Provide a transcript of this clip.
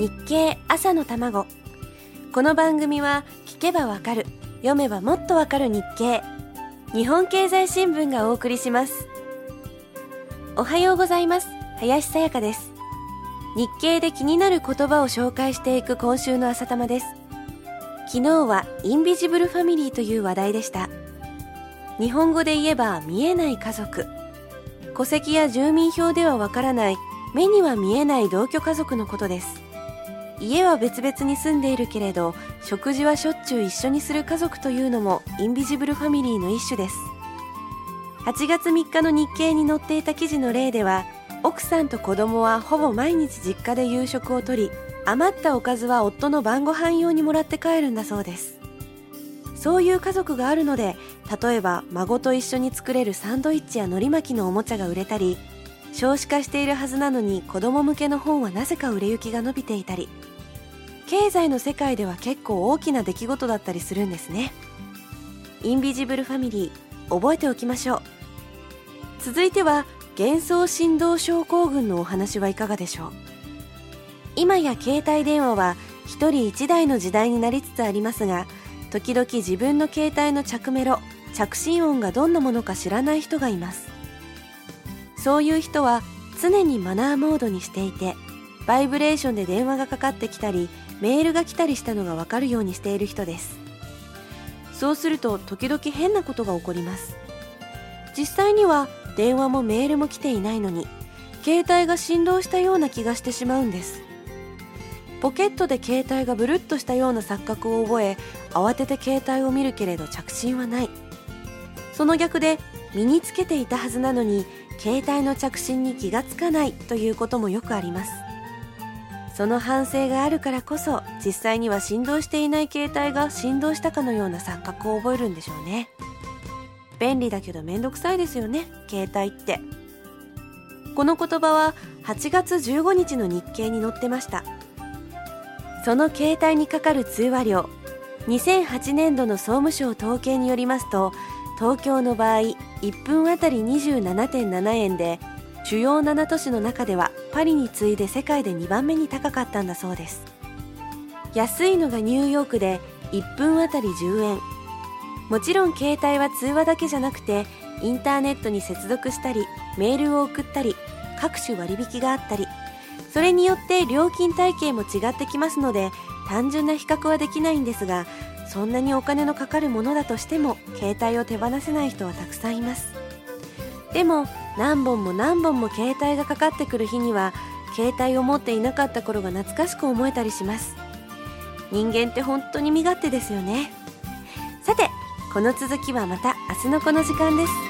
日経朝の卵。この番組は聞けばわかる。読めばもっとわかる日経。日本経済新聞がお送りします。おはようございます。林さやかです。日経で気になる言葉を紹介していく今週の朝玉です。昨日はインビジブルファミリーという話題でした。日本語で言えば見えない家族。戸籍や住民票ではわからない。目には見えない同居家族のことです。家は別々に住んでいるけれど食事はしょっちゅう一緒にする家族というのもインビジブルファミリーの一種です。8月3日の日経に載っていた記事の例では奥さんと子供はほぼ毎日実家で夕食をとり余ったおかずは夫の晩ご飯用にもらって帰るんだそうです。そういう家族があるので例えば孫と一緒に作れるサンドイッチや海苔巻きのおもちゃが売れたり少子化しているはずなのに子供向けの本はなぜか売れ行きが伸びていたり経済の世界では結構大きな出来事だったりするんですね。インビジブルファミリー覚えておきましょう。続いては幻想振動症候群のお話はいかがでしょう。今や携帯電話は一人一台の時代になりつつありますが時々自分の携帯の着メロ着信音がどんなものか知らない人がいます。そういう人は常にマナーモードにしていてバイブレーションで電話がかかってきたりメールが来たりしたのがわかるようにしている人です。そうすると時々変なことが起こります。実際には電話もメールも来ていないのに携帯が振動したような気がしてしまうんです。ポケットで携帯がブルッとしたような錯覚を覚え慌てて携帯を見るけれど着信はない。その逆で身につけていたはずなのに携帯の着信に気がつかないということもよくあります。その反省があるからこそ実際には振動していない携帯が振動したかのような錯覚を覚えるんでしょうね。便利だけどめんどくさいですよね携帯って。この言葉は8月15日の日経に載ってました。その携帯にかかる通話料2008年度の総務省統計によりますと東京の場合1分あたり27.7円で主要7都市の中ではパリに次いで世界で2番目に高かったんだそうです。安いのがニューヨークで1分あたり10円。もちろん携帯は通話だけじゃなくてインターネットに接続したりメールを送ったり各種割引があったり。それによって料金体系も違ってきますので単純な比較はできないんですがそんなにお金のかかるものだとしても携帯を手放せない人はたくさんいます。でも何本も何本も携帯がかかってくる日には携帯を持っていなかった頃が懐かしく思えたりします。人間って本当に身勝手ですよね。さてこの続きはまた明日のこの時間です。